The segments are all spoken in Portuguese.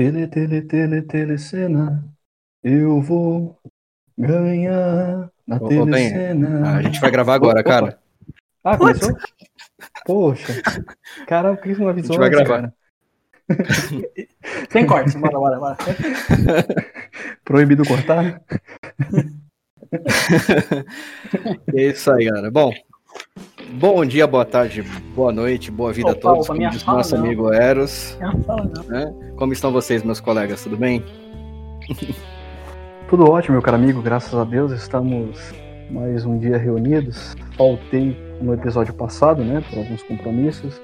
Tele, tele, tele, telecena. Eu vou ganhar na Ô, telecena. A gente vai gravar agora, Opa. cara. Ah, começou? Poxa. Caramba, por que você não A avisou gente vai antes, gravar. cara? Tem corte, bora, bora, bora. Proibido cortar? É isso aí, galera. Bom, bom dia, boa tarde, boa noite, boa vida a todos, opa, como diz nosso não. amigo Eros. Fala. Né? Como estão vocês, meus colegas? Tudo bem? Tudo ótimo, meu caro amigo, graças a Deus estamos mais um dia reunidos. Faltei no episódio passado, né, por alguns compromissos,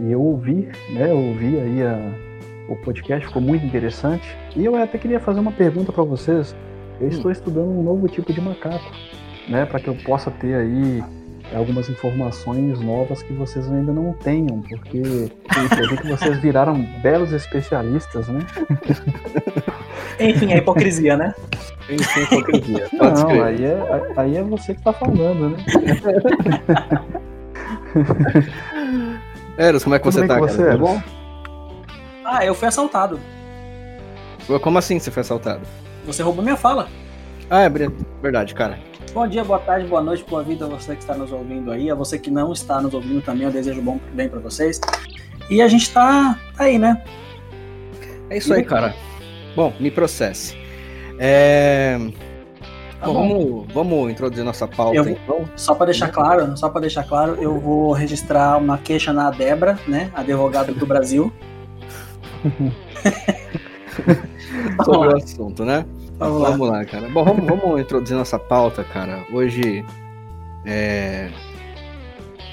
e eu ouvi, né, eu ouvi aí a- o podcast, ficou muito interessante. E eu até queria fazer uma pergunta para vocês. Eu estou estudando um novo tipo de macaco, né, para que eu possa ter aí algumas informações novas que vocês ainda não tenham, porque eu vi que vocês viraram belos especialistas, né? Enfim, a hipocrisia, né? Tem sem hipocrisia, pode Não, aí é, aí é você que tá falando, né? Eros, como é que Tudo você tá, com cara? você, Tudo Eros? Ah, eu fui assaltado. bom? Como assim você foi assaltado? Você roubou minha fala. Ah, é verdade, cara. Bom dia, boa tarde, boa noite, boa vida a você que está nos ouvindo aí. A você que não está nos ouvindo também, eu desejo bom bem pra vocês. E a gente tá aí, né? É isso aí, cara. Bom, me processe. É... Tá bom, bom. vamos, vamos introduzir nossa pauta, Eu então. Só pra deixar claro, só para deixar claro, eu vou registrar uma queixa na Debra, né? Advogada do Brasil. sobre o assunto, né? Vamos lá. Vamos lá, cara. Bom, vamos, vamos introduzir nossa pauta, cara. Hoje, é,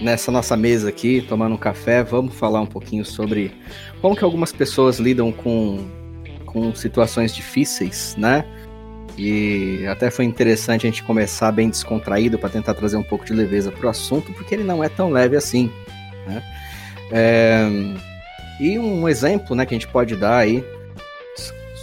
nessa nossa mesa aqui, tomando um café, vamos falar um pouquinho sobre como que algumas pessoas lidam com, com situações difíceis, né? E até foi interessante a gente começar bem descontraído para tentar trazer um pouco de leveza para o assunto, porque ele não é tão leve assim. Né? É, e um exemplo né, que a gente pode dar aí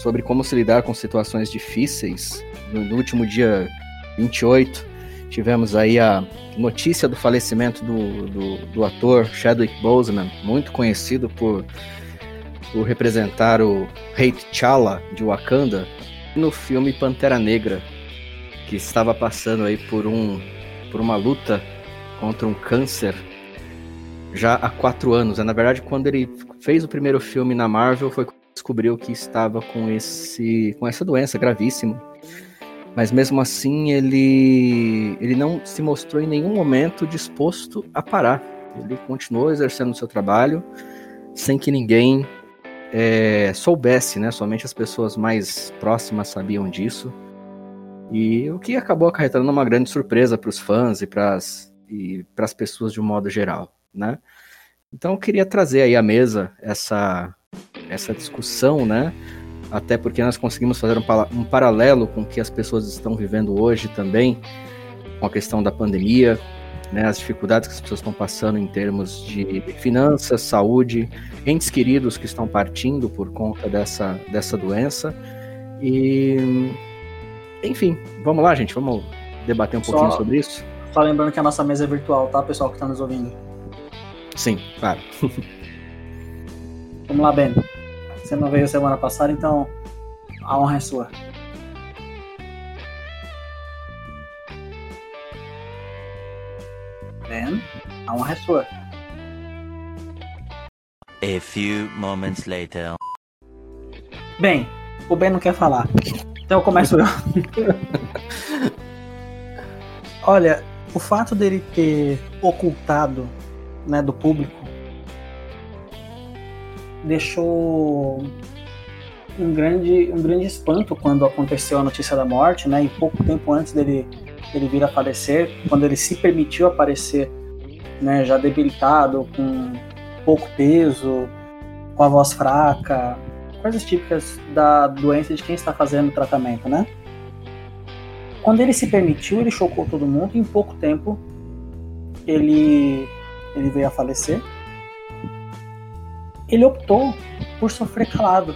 sobre como se lidar com situações difíceis. No, no último dia 28, tivemos aí a notícia do falecimento do, do, do ator Chadwick Boseman, muito conhecido por, por representar o Rei T'Challa de Wakanda no filme Pantera Negra, que estava passando aí por, um, por uma luta contra um câncer já há quatro anos. Na verdade, quando ele fez o primeiro filme na Marvel, foi descobriu que estava com esse com essa doença gravíssima. Mas mesmo assim, ele ele não se mostrou em nenhum momento disposto a parar. Ele continuou exercendo o seu trabalho sem que ninguém é, soubesse, né? Somente as pessoas mais próximas sabiam disso. E o que acabou acarretando uma grande surpresa para os fãs e para as pessoas de um modo geral, né? Então eu queria trazer aí à mesa essa essa discussão, né? Até porque nós conseguimos fazer um, um paralelo com o que as pessoas estão vivendo hoje também, com a questão da pandemia, né? As dificuldades que as pessoas estão passando em termos de finanças, saúde, entes queridos que estão partindo por conta dessa, dessa doença. E, enfim, vamos lá, gente, vamos debater um Só- pouquinho sobre isso? Só lembrando que a nossa mesa é virtual, tá, pessoal que tá nos ouvindo? Sim, claro. Vamos lá, Ben. Você não veio semana passada, então a honra é sua. Ben, a honra é sua. A few moments later. Bem, o Ben não quer falar. Então eu começo eu. Olha, o fato dele ter ocultado né, do público deixou um grande, um grande espanto quando aconteceu a notícia da morte, né? E pouco tempo antes dele, dele vir a falecer, quando ele se permitiu aparecer, né, já debilitado, com pouco peso, com a voz fraca, coisas típicas da doença de quem está fazendo o tratamento, né? Quando ele se permitiu, ele chocou todo mundo e em pouco tempo ele, ele veio a falecer. Ele optou por sofrer calado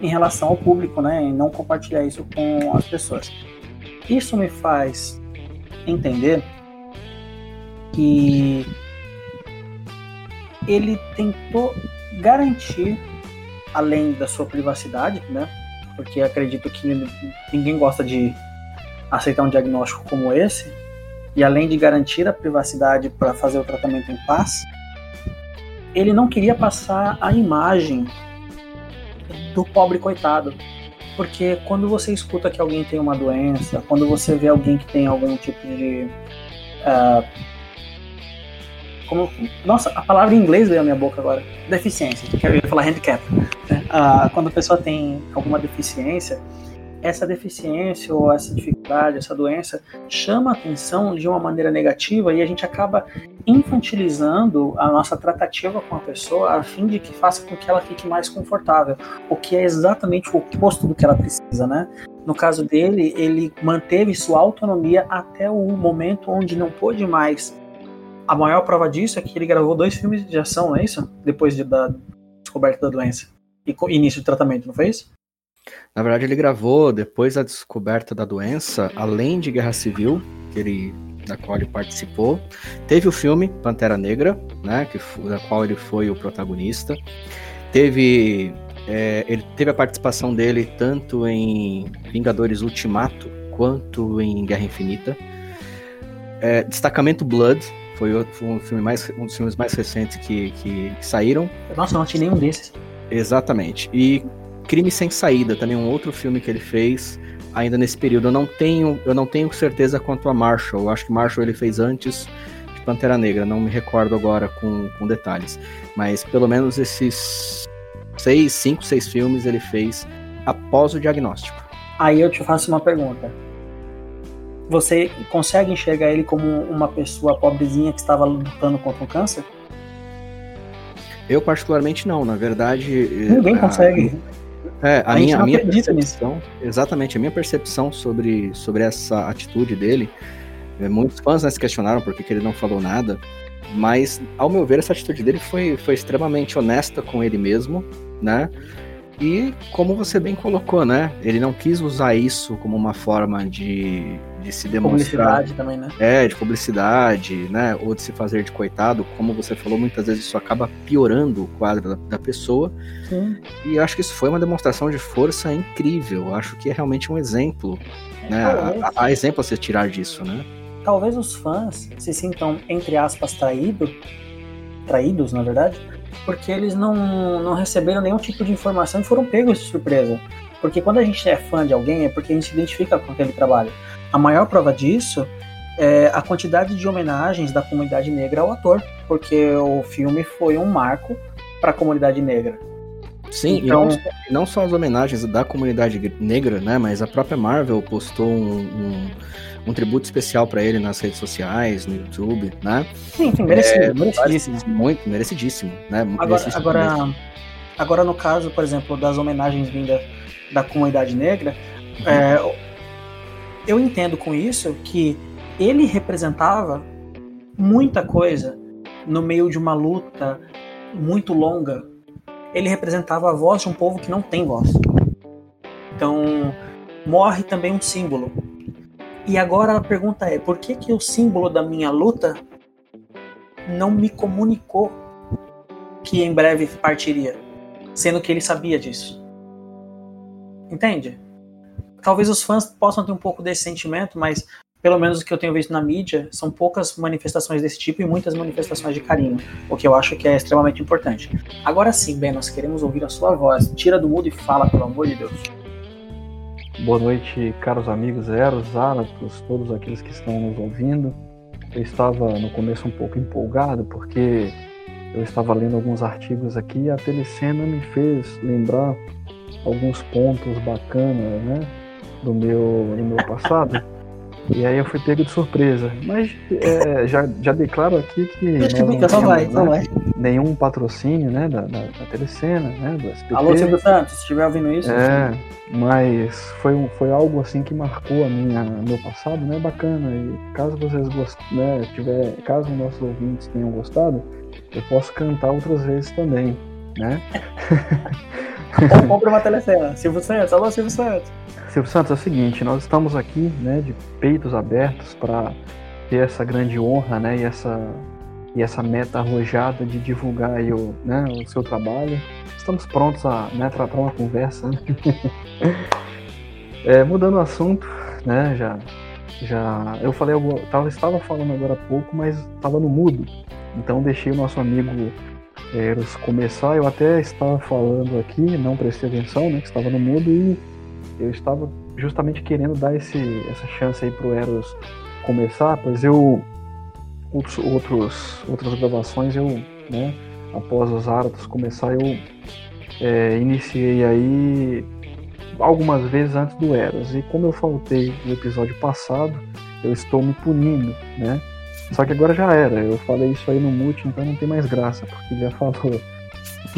em relação ao público, né? E não compartilhar isso com as pessoas. Isso me faz entender que ele tentou garantir além da sua privacidade, né? Porque acredito que ninguém gosta de aceitar um diagnóstico como esse, e além de garantir a privacidade para fazer o tratamento em paz, ele não queria passar a imagem do pobre coitado. Porque quando você escuta que alguém tem uma doença, quando você vê alguém que tem algum tipo de. Uh, como, nossa, a palavra em inglês veio à minha boca agora. Deficiência, que falar handicap. Uh, quando a pessoa tem alguma deficiência, essa deficiência ou essa dificuldade, essa doença chama a atenção de uma maneira negativa e a gente acaba infantilizando a nossa tratativa com a pessoa a fim de que faça com que ela fique mais confortável, o que é exatamente o oposto do que ela precisa, né? No caso dele, ele manteve sua autonomia até o momento onde não pôde mais. A maior prova disso é que ele gravou dois filmes de ação, não é isso? Depois de, da descoberta da doença e início de tratamento, não foi isso? Na verdade, ele gravou depois da descoberta da doença, além de Guerra Civil, que ele da qual ele participou. Teve o filme Pantera Negra, né, que da qual ele foi o protagonista. Teve é, ele teve a participação dele tanto em Vingadores Ultimato quanto em Guerra Infinita. É, Destacamento Blood foi, um, filme mais, um dos filmes mais recentes que, que, que saíram. Nossa, não tinha nenhum desses. Exatamente. E Crime Sem Saída, também um outro filme que ele fez ainda nesse período. Eu não tenho, eu não tenho certeza quanto a Marshall. Eu acho que Marshall ele fez antes de Pantera Negra, não me recordo agora com, com detalhes. Mas pelo menos esses seis, cinco, seis filmes ele fez após o diagnóstico. Aí eu te faço uma pergunta. Você consegue enxergar ele como uma pessoa pobrezinha que estava lutando contra o câncer? Eu particularmente não, na verdade. Ninguém a, consegue. É, a, a minha, a minha percepção, nisso. exatamente, a minha percepção sobre, sobre essa atitude dele, é, muitos fãs né, se questionaram por que ele não falou nada, mas ao meu ver essa atitude dele foi, foi extremamente honesta com ele mesmo, né? E como você bem colocou, né? Ele não quis usar isso como uma forma de, de se demonstrar. Publicidade também, né? É, de publicidade, né? Ou de se fazer de coitado. Como você falou, muitas vezes isso acaba piorando o quadro da, da pessoa. Sim. E acho que isso foi uma demonstração de força incrível. Acho que é realmente um exemplo. Né? Há exemplo a se tirar disso, né? Talvez os fãs se sintam, entre aspas, traídos, traídos, na verdade, porque eles não, não receberam nenhum tipo de informação e foram pegos de surpresa. Porque quando a gente é fã de alguém é porque a gente se identifica com aquele trabalho. A maior prova disso é a quantidade de homenagens da comunidade negra ao ator, porque o filme foi um marco para a comunidade negra. Sim, então, e não, só as homenagens da comunidade negra, né, mas a própria Marvel postou um, um um tributo especial para ele nas redes sociais, no YouTube, né? Sim, sim merecido, é, merecidíssimo. Muito, merecidíssimo, né? Agora, merecidíssimo agora, agora, no caso, por exemplo, das homenagens vindas da comunidade negra, uhum. é, eu entendo com isso que ele representava muita coisa no meio de uma luta muito longa. Ele representava a voz de um povo que não tem voz. Então, morre também um símbolo. E agora a pergunta é: por que, que o símbolo da minha luta não me comunicou que em breve partiria, sendo que ele sabia disso? Entende? Talvez os fãs possam ter um pouco desse sentimento, mas pelo menos o que eu tenho visto na mídia, são poucas manifestações desse tipo e muitas manifestações de carinho, o que eu acho que é extremamente importante. Agora sim, Ben, nós queremos ouvir a sua voz. Tira do mudo e fala, pelo amor de Deus. Boa noite, caros amigos Eros, Áratos, todos aqueles que estão nos ouvindo. Eu estava no começo um pouco empolgado porque eu estava lendo alguns artigos aqui e a telecena me fez lembrar alguns pontos bacanas né, do, meu, do meu passado. E aí eu fui pego de surpresa. Mas é, já, já declaro aqui que não temos, vai, né, vai. nenhum patrocínio né, da, da, da Telecena, né, do SPT. Alô, Silvio Santos, se estiver ouvindo isso. É, mas foi, foi algo assim que marcou a minha, meu passado, né? Bacana. E caso vocês gostem, né, tiver, caso nossos ouvintes tenham gostado, eu posso cantar outras vezes também, né? Ou compra uma telecena. Silvio Santos, alô Silvio Santos. Silvio Santos, é o seguinte, nós estamos aqui, né, de peitos abertos para ter essa grande honra, né, e essa e essa meta arrojada de divulgar aí o, né, o seu trabalho. Estamos prontos a né, para uma conversa. Né? é, mudando o assunto, né, já, já eu falei, tava, estava falando agora há pouco, mas estava no mudo. Então deixei o nosso amigo Eros começar. Eu até estava falando aqui, não prestei atenção, né, que estava no mudo e eu estava justamente querendo dar esse, essa chance aí pro Eros começar, pois eu outros, outros outras gravações eu, né, após os Aratos começar, eu é, iniciei aí algumas vezes antes do Eros. E como eu faltei no episódio passado, eu estou me punindo, né? Só que agora já era. Eu falei isso aí no mute, então não tem mais graça, porque já falou.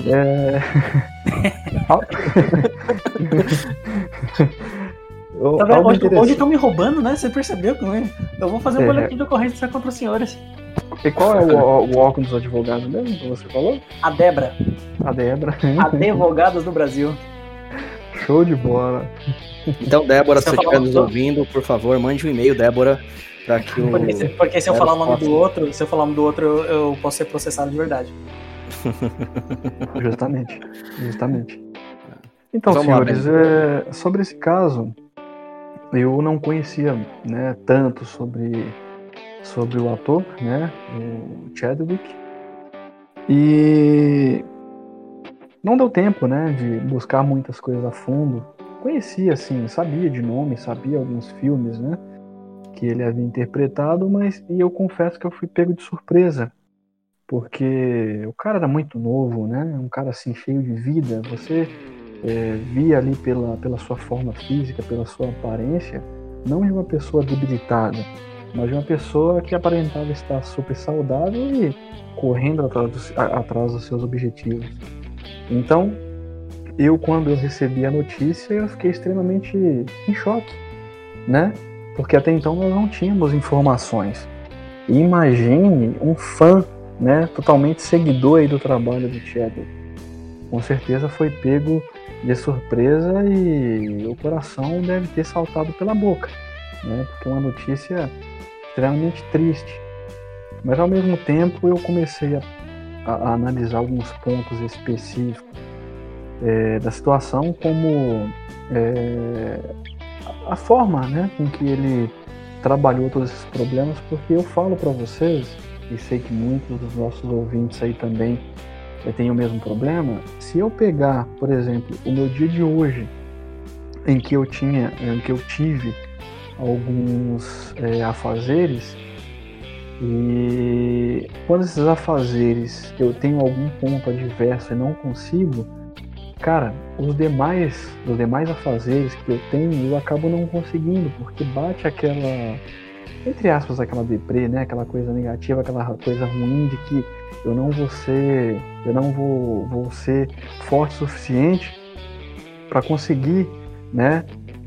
É. tá vendo? Hoje, hoje estão me roubando, né? Você percebeu como é? Eu vou fazer um é. boletim de ocorrência contra os senhores. E qual é o, o órgão dos advogados mesmo que você falou? A Debra. A Debra. Advogados do Brasil. Show de bola. Então, Débora, se você estiver nos ouvindo, por favor, mande um e-mail, Débora, para que o. Porque se, porque se eu falar o nome do outro, se eu falar o nome do outro, eu, eu posso ser processado de verdade. justamente. Justamente. Então, Vamos senhores, lá, é, sobre esse caso, eu não conhecia né, tanto sobre, sobre o ator, né, o Chadwick. E não deu tempo, né, de buscar muitas coisas a fundo. Conhecia, assim, sabia de nome, sabia alguns filmes, né, que ele havia interpretado, mas e eu confesso que eu fui pego de surpresa, porque o cara era muito novo, né, um cara assim cheio de vida. Você é, via ali pela, pela sua forma física, pela sua aparência, não de uma pessoa debilitada, mas de uma pessoa que aparentava estar super saudável e correndo atrás dos, atrás dos seus objetivos. Então, eu quando eu recebi a notícia, eu fiquei extremamente em choque, né? Porque até então nós não tínhamos informações. Imagine um fã, né, totalmente seguidor aí do trabalho do Chadwick. Com certeza foi pego de surpresa e o coração deve ter saltado pela boca, né? Porque é uma notícia extremamente triste. Mas ao mesmo tempo eu comecei a, a, a analisar alguns pontos específicos é, da situação, como é, a, forma né, com que ele trabalhou todos esses problemas, porque eu falo para vocês, e sei que muitos dos nossos ouvintes aí também tenho o mesmo problema, se eu pegar, por exemplo, o meu dia de hoje, em que eu tinha, em que eu tive alguns é, afazeres, e quando esses afazeres eu tenho algum ponto adverso e não consigo, cara, os demais, os demais afazeres que eu tenho, eu acabo não conseguindo, porque bate aquela, entre aspas, aquela deprê, né? Aquela coisa negativa, aquela coisa ruim de que eu não vou ser, eu não vou, vou ser forte o suficiente para conseguir, né,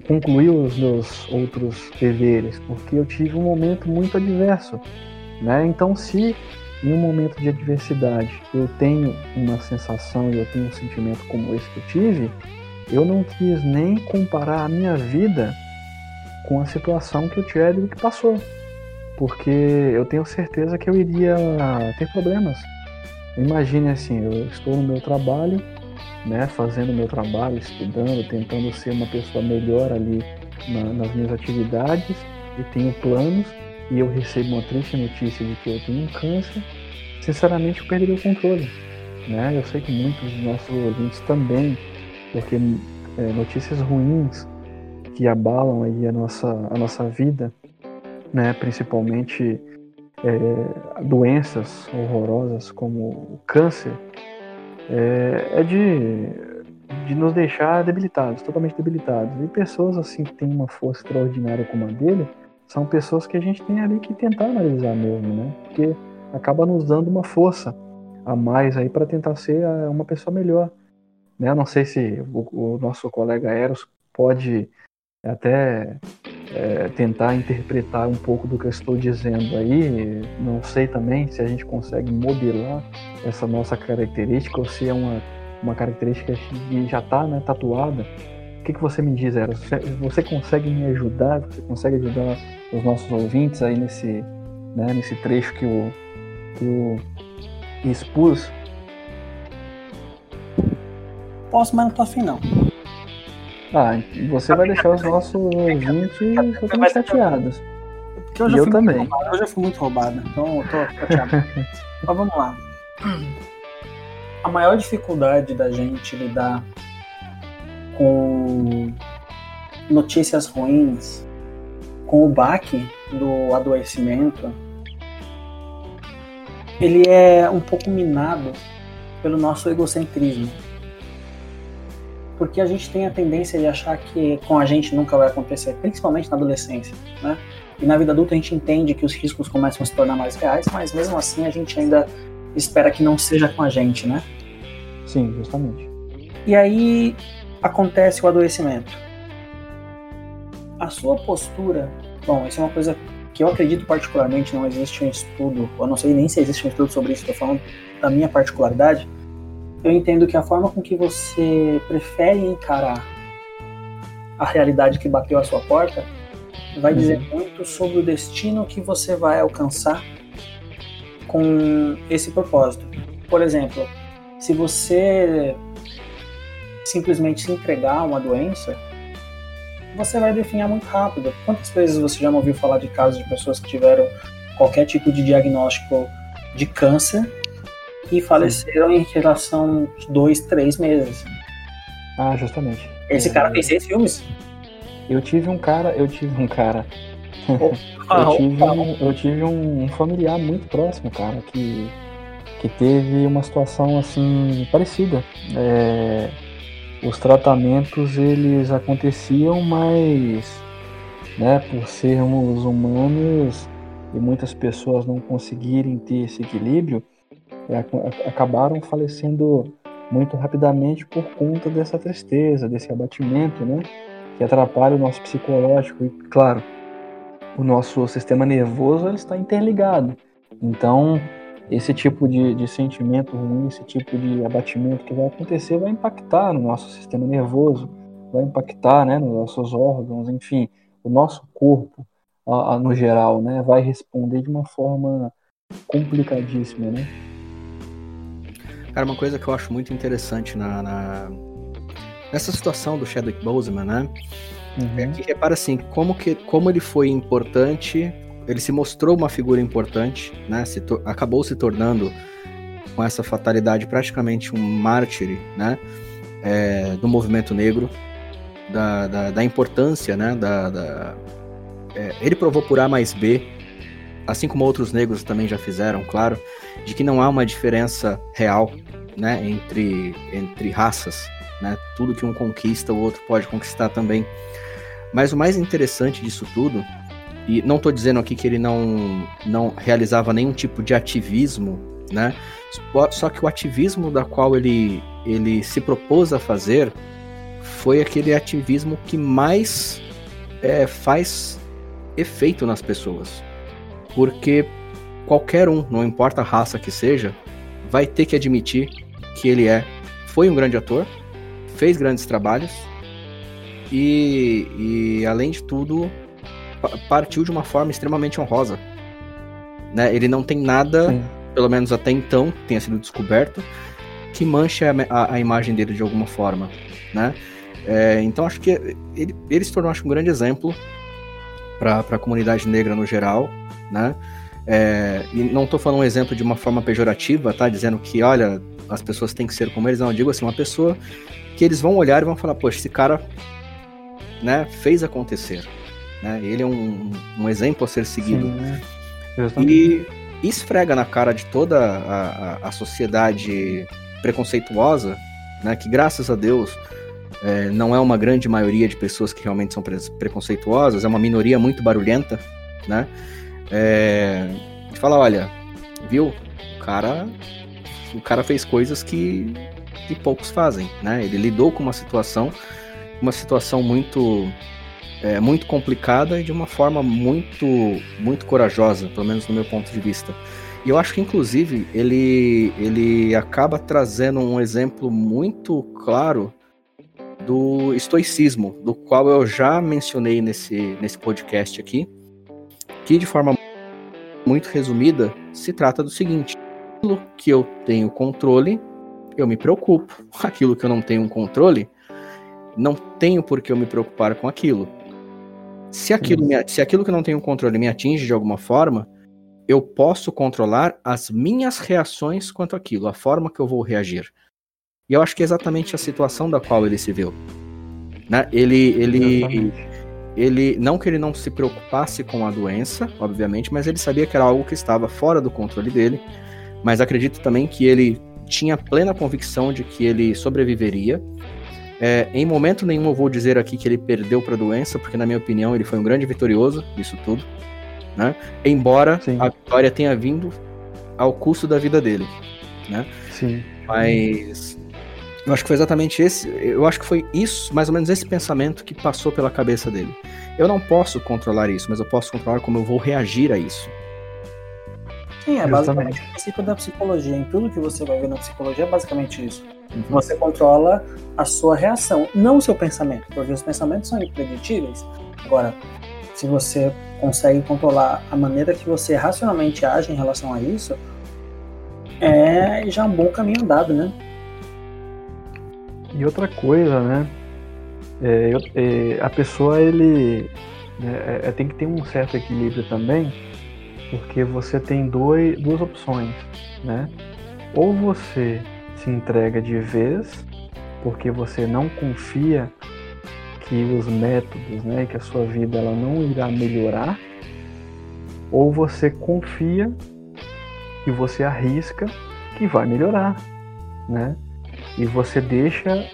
concluir os meus outros deveres, porque eu tive um momento muito adverso, né? Então, se em um momento de adversidade eu tenho uma sensação e eu tenho um sentimento como esse que eu tive, eu não quis nem comparar a minha vida com a situação que o Chadwick passou porque eu tenho certeza que eu iria ter problemas. Imagine assim, eu estou no meu trabalho, né, fazendo meu trabalho, estudando, tentando ser uma pessoa melhor ali na, nas minhas atividades e tenho planos e eu recebo uma triste notícia de que eu tenho um câncer, sinceramente eu perderia o controle. Né? Eu sei que muitos dos nossos ouvintes também, porque é, notícias ruins que abalam aí a nossa, a nossa vida né, principalmente é, doenças horrorosas como o câncer, é, é, de, de nos deixar debilitados, totalmente debilitados. E pessoas assim que têm uma força extraordinária como a dele, são pessoas que a gente tem ali que tentar analisar mesmo, né? Porque acaba nos dando uma força a mais aí para tentar ser é, uma pessoa melhor. Né? Não sei se o, o nosso colega Eros pode até é, tentar interpretar um pouco do que eu estou dizendo aí. Não sei também se a gente consegue modelar essa nossa característica ou se é uma, uma característica que já está né, tatuada. O que, que você me diz, Eros? Você, você consegue me ajudar? Você consegue ajudar os nossos ouvintes aí nesse, né, nesse trecho que o, que eu expus? Posso, mas não tô afim não. Ah, você vai deixar os nossos ouvintes totalmente chateados. eu E já eu fui também. Eu já fui muito roubado, então eu tô chateado. Mas vamos lá. A maior dificuldade da gente lidar com notícias ruins, com o baque do adoecimento, ele é um pouco minado pelo nosso egocentrismo. Porque a gente tem a tendência de achar que com a gente nunca vai acontecer, principalmente na adolescência, né? E na vida adulta a gente entende que os riscos começam a se tornar mais reais, mas mesmo assim a gente ainda espera que não seja com a gente, né? Sim, justamente. E aí acontece o adoecimento. A sua postura, bom, isso é uma coisa que eu acredito particularmente, não existe um estudo, eu não sei nem se existe um estudo sobre isso, estou falando da minha particularidade. Eu entendo que a forma com que você prefere encarar a realidade que bateu à sua porta vai dizer muito sobre o destino que você vai alcançar com esse propósito. Por exemplo, se você simplesmente se entregar a uma doença, você vai definhar muito rápido. Quantas vezes você já não ouviu falar de casos de pessoas que tiveram qualquer tipo de diagnóstico de câncer e faleceram em relação dois, três meses? Ah, justamente. Esse É. cara fez seis filmes. Eu tive um cara, eu tive um cara. Eu tive, um, eu tive um familiar muito próximo, cara, que, que teve uma situação assim parecida. É, os tratamentos eles aconteciam, mas né, por sermos humanos e muitas pessoas não conseguirem ter esse equilíbrio, é, ac- acabaram falecendo muito rapidamente por conta dessa tristeza, desse abatimento, né? Que atrapalha o nosso psicológico e, claro, o nosso sistema nervoso está interligado. Então, esse tipo de, de sentimento ruim, esse tipo de abatimento que vai acontecer vai impactar no nosso sistema nervoso, vai impactar né, nos nossos órgãos, enfim, o nosso corpo a- a- no geral, né, vai responder de uma forma complicadíssima, né? Cara, uma coisa que eu acho muito interessante na, na- nessa situação do Chadwick Boseman, né? É Uhum. que repara assim, como, que, como ele foi importante, ele se mostrou uma figura importante, né? Se acabou se tornando com essa fatalidade praticamente um mártir, né? É, do movimento negro, da, da, da importância, né? Da, da- é, ele provou por A mais B, assim como outros negros também já fizeram, claro, de que não há uma diferença real, né? Entre, entre raças, né? Tudo que um conquista, o outro pode conquistar também. Mas o mais interessante disso tudo, e não estou dizendo aqui que ele não, não realizava nenhum tipo de ativismo, né? Só- que o ativismo da qual ele, ele se propôs a fazer foi aquele ativismo que mais é, faz efeito nas pessoas. Porque qualquer um, não importa a raça que seja, vai ter que admitir que ele é, foi um grande ator, fez grandes trabalhos e, e além de tudo, partiu de uma forma extremamente honrosa. Né? Ele não tem nada, Sim. pelo menos até então, que tenha sido descoberto, que manche a, a- a imagem dele de alguma forma. Né? É, então acho que ele, ele se tornou acho, um grande exemplo para a comunidade negra no geral. Né? É, e não estou falando um exemplo de uma forma pejorativa, tá? Dizendo que, olha, as pessoas têm que ser como eles. Não, eu digo assim, uma pessoa que eles vão olhar e vão falar, poxa, esse cara né, fez acontecer. Né? Ele é um, um exemplo a ser seguido. Sim, justamente. E esfrega na cara de toda a, a, a sociedade preconceituosa, né, que graças a Deus é, não é uma grande maioria de pessoas que realmente são pre preconceituosas, é uma minoria muito barulhenta, né? É, de falar, olha, viu, o cara, o cara fez coisas que, que poucos fazem, né? Ele lidou com uma situação, uma situação muito é, muito complicada e de uma forma muito muito corajosa, pelo menos no meu ponto de vista. E eu acho que inclusive ele ele acaba trazendo um exemplo muito claro do estoicismo, do qual eu já mencionei nesse nesse podcast aqui, que de forma muito resumida, se trata do seguinte: aquilo que eu tenho controle, eu me preocupo. Aquilo que eu não tenho controle, não tenho por que eu me preocupar com aquilo. Se aquilo, me, se aquilo que eu não tenho controle me atinge de alguma forma, eu posso controlar as minhas reações quanto àquilo, a forma que eu vou reagir. E eu acho que é exatamente a situação da qual ele se viu. Né? Ele, ele, ele, não que ele não se preocupasse com a doença, obviamente, mas ele sabia que era algo que estava fora do controle dele. Mas acredito também que ele tinha plena convicção de que ele sobreviveria. É, em momento nenhum eu vou dizer aqui que ele perdeu para a doença, porque na minha opinião ele foi um grande vitorioso disso tudo né? Embora Sim. a vitória tenha vindo ao custo da vida dele, né? Sim. Mas eu acho que foi exatamente esse, eu acho que foi isso, mais ou menos esse pensamento que passou pela cabeça dele. Eu não posso controlar isso, mas eu posso controlar como eu vou reagir a isso. Sim, é basicamente o princípio da psicologia. Em tudo que você vai ver na psicologia é basicamente isso. Uhum. Você controla a sua reação, não o seu pensamento, porque os pensamentos são impreditíveis. Agora, se você consegue controlar a maneira que você racionalmente age em relação a isso, é já um bom caminho andado, né? E outra coisa, né? É, é, a pessoa ele né, é, tem que ter um certo equilíbrio também, porque você tem dois, duas opções, né? Ou você se entrega de vez, porque você não confia que os métodos, né, que a sua vida ela não irá melhorar, ou você confia e você arrisca que vai melhorar, né? E você deixa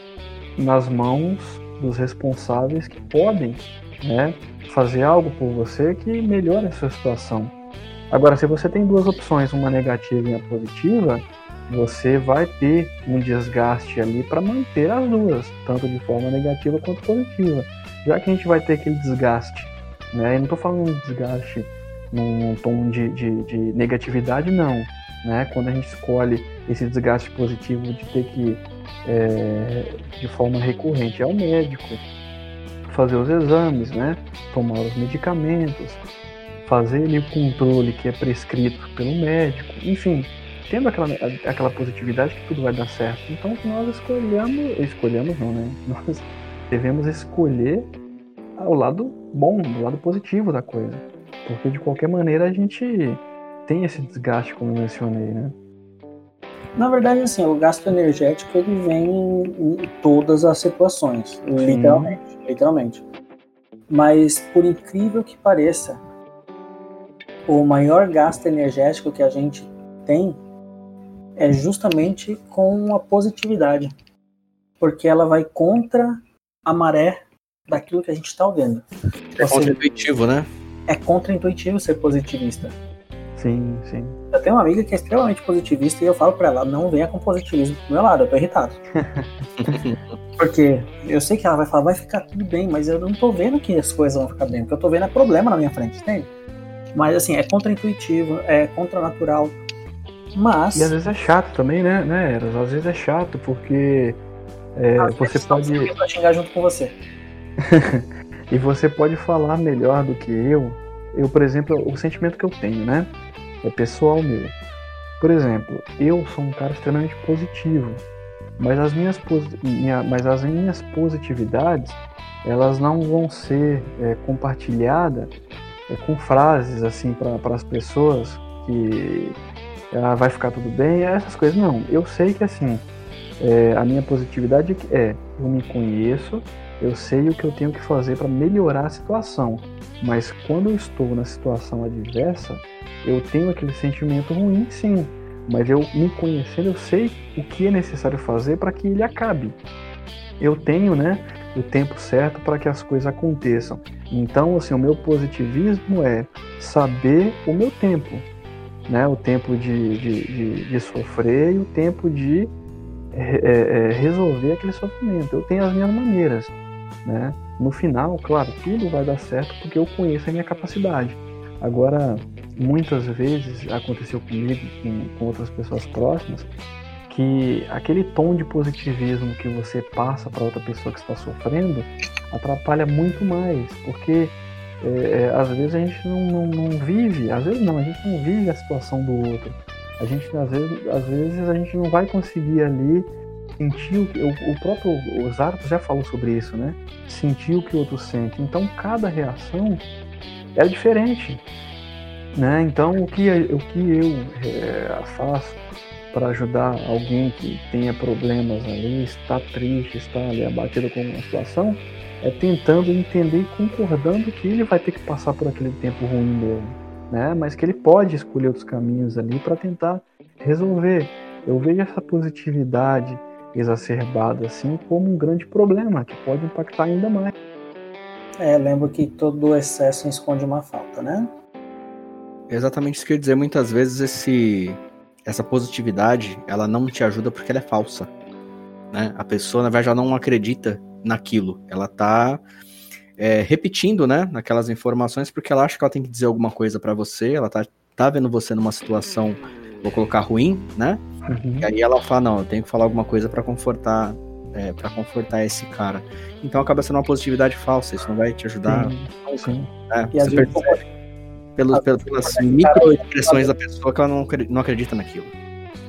nas mãos dos responsáveis que podem, né, fazer algo por você que melhore a sua situação. Agora, se você tem duas opções, uma negativa e uma positiva, você vai ter um desgaste ali para manter as duas, tanto de forma negativa quanto positiva. Já que a gente vai ter aquele desgaste, né? Eu não estou falando um desgaste num, tom de, de, de, negatividade, não. Né? Quando a gente escolhe esse desgaste positivo de ter que, é, de forma recorrente, ao médico, fazer os exames, né? tomar os medicamentos, fazer ali o controle que é prescrito pelo médico, enfim, tendo aquela, aquela positividade que tudo vai dar certo. Então nós escolhemos, escolhemos não, né? Nós devemos escolher o lado bom, o lado positivo da coisa. Porque de qualquer maneira a gente tem esse desgaste, como eu mencionei, né? Na verdade, assim, o gasto energético ele vem em todas as situações, Sim. literalmente, literalmente. Mas por incrível que pareça, o maior gasto energético que a gente tem é justamente com a positividade, porque ela vai contra a maré daquilo que a gente está vendo. É contra-intuitivo, né? É contra-intuitivo ser positivista. Sim, sim. Eu tenho uma amiga que é extremamente positivista e eu falo para ela, não venha com positivismo do meu lado, eu tô irritado. porque eu sei que ela vai falar, vai ficar tudo bem, mas eu não tô vendo que as coisas vão ficar bem, porque eu tô vendo é problema na minha frente, entende? Mas assim, é contra-intuitivo, é contra-natural. Mas. E às vezes é chato também, né, né Eras? Às vezes é chato, porque é, você pode. Eu xingar junto com você. e você pode falar melhor do que eu. Eu, por exemplo, o sentimento que eu tenho, né? É pessoal meu. Por exemplo, eu sou um cara extremamente positivo, mas as minhas, minha, mas as minhas positividades elas não vão ser é, compartilhadas é, com frases assim para as pessoas que ah, vai ficar tudo bem, essas coisas. Não, eu sei que assim, é, a minha positividade é, eu me conheço, eu sei o que eu tenho que fazer para melhorar a situação. Mas quando eu estou na situação adversa, eu tenho aquele sentimento ruim, sim. Mas eu me conhecendo, eu sei o que é necessário fazer para que ele acabe. Eu tenho, né, o tempo certo para que as coisas aconteçam. Então, assim, o meu positivismo é saber o meu tempo né? O tempo de, de, de, de sofrer e o tempo de é, é, é, resolver aquele sofrimento. Eu tenho as minhas maneiras, né? No final, claro, tudo vai dar certo porque eu conheço a minha capacidade. Agora, muitas vezes aconteceu comigo, com, com outras pessoas próximas, que aquele tom de positivismo que você passa para outra pessoa que está sofrendo atrapalha muito mais, porque é, é, às vezes a gente não, não, não, vive, às vezes não, a gente não vive a situação do outro. A gente, às vezes, às vezes a gente não vai conseguir ali sentir o que. O, o próprio o já falou sobre isso, né? Sentir o que o outro sente. Então cada reação é diferente. Né? Então o que, o que eu é, faço para ajudar alguém que tenha problemas ali, está triste, está ali abatido com uma situação, é tentando entender e concordando que ele vai ter que passar por aquele tempo ruim dele, né? Mas que ele pode escolher outros caminhos ali para tentar resolver. Eu vejo essa positividade exacerbada assim como um grande problema que pode impactar ainda mais. É, lembro que todo excesso esconde uma falta, né? Exatamente isso que eu ia dizer. Muitas vezes esse essa positividade, ela não te ajuda porque ela é falsa. Né? A pessoa, na verdade, ela não acredita naquilo. Ela tá é, repetindo, né, naquelas informações porque ela acha que ela tem que dizer alguma coisa para você, ela tá, tá vendo você numa situação, vou colocar ruim, né? Uhum. E aí ela fala, não, eu tenho que falar alguma coisa para confortar é, para confortar esse cara. Então acaba sendo uma positividade falsa, isso não vai te ajudar. Sim, sim. É, e você pelos, pelas microexpressões da pessoa que ela não, não acredita naquilo.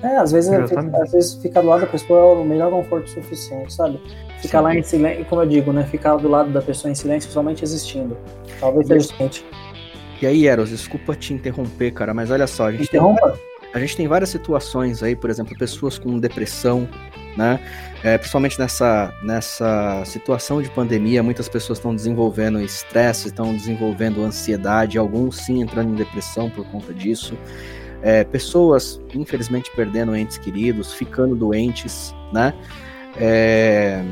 É, às vezes, às vezes ficar do lado da pessoa é o melhor conforto suficiente, sabe? Ficar Sim. lá em silêncio, como eu digo, né? Ficar do lado da pessoa em silêncio somente existindo. Talvez seja suficiente. E aí, Eros, desculpa te interromper, cara, mas olha só, a gente, tem, a gente tem várias situações aí, por exemplo, pessoas com depressão, né? É, principalmente nessa, nessa situação de pandemia, muitas pessoas estão desenvolvendo estresse, estão desenvolvendo ansiedade, alguns sim entrando em depressão por conta disso. É, pessoas, infelizmente, perdendo entes queridos, ficando doentes, né? É...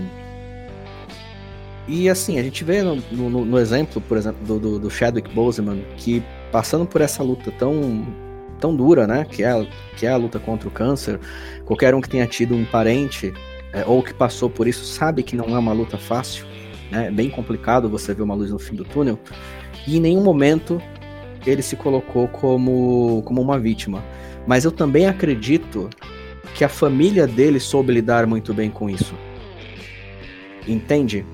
E assim, a gente vê no, no, no exemplo, por exemplo, do, do, do, Chadwick Boseman, que passando por essa luta tão, tão dura, né? Que é, que é a luta contra o câncer, qualquer um que tenha tido um parente é, ou que passou por isso sabe que não é uma luta fácil, né? É bem complicado você ver uma luz no fim do túnel. E em nenhum momento ele se colocou como, como uma vítima. Mas eu também acredito que a família dele soube lidar muito bem com isso. Entende?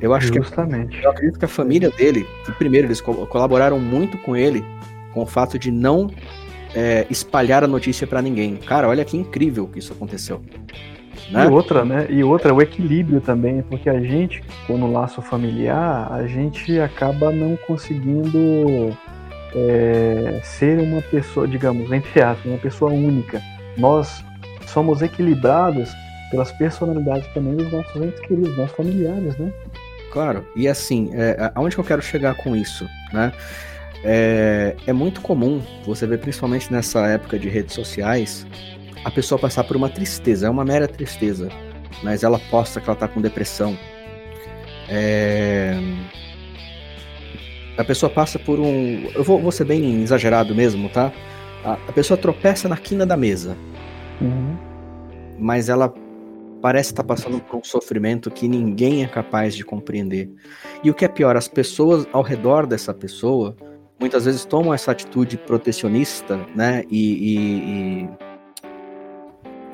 Eu acho Justamente. que eu acredito que a família dele, que primeiro eles colaboraram muito com ele, com o fato de não é, espalhar a notícia para ninguém. Cara, olha que incrível que isso aconteceu. Né? E outra, né? E outra, o equilíbrio também, porque a gente, quando laço familiar, a gente acaba não conseguindo é, ser uma pessoa, digamos, entre aspas, uma pessoa única. Nós somos equilibrados pelas personalidades também dos nossos entes queridos, nossos familiares, né? Claro, e assim, é, aonde que eu quero chegar com isso, né? É, é muito comum você ver, principalmente nessa época de redes sociais, a pessoa passar por uma tristeza, é uma mera tristeza, mas ela posta que ela tá com depressão. É... A pessoa passa por um. Eu vou, vou ser bem exagerado mesmo, tá? A, a pessoa tropeça na quina da mesa. Uhum. Mas ela parece estar passando por um sofrimento que ninguém é capaz de compreender. E o que é pior, as pessoas ao redor dessa pessoa muitas vezes tomam essa atitude protecionista, né? E, e,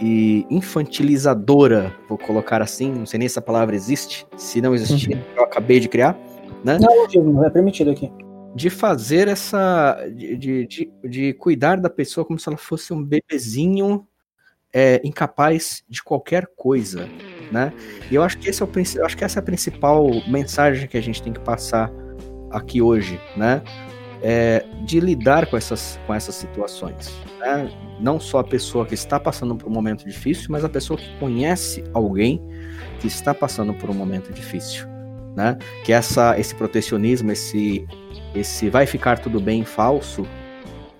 e, infantilizadora, vou colocar assim, não sei nem se a palavra existe. Se não existir, uhum. eu acabei de criar. Né? Não, não é permitido aqui. De fazer essa. De, de, de cuidar da pessoa como se ela fosse um bebezinho é, incapaz de qualquer coisa, né? E eu acho que esse é o acho que essa é a principal mensagem que a gente tem que passar aqui hoje, né? É, de lidar com essas, com essas situações. Né? Não só a pessoa que está passando por um momento difícil, mas a pessoa que conhece alguém que está passando por um momento difícil né? Que essa, esse protecionismo, esse, esse vai ficar tudo bem falso,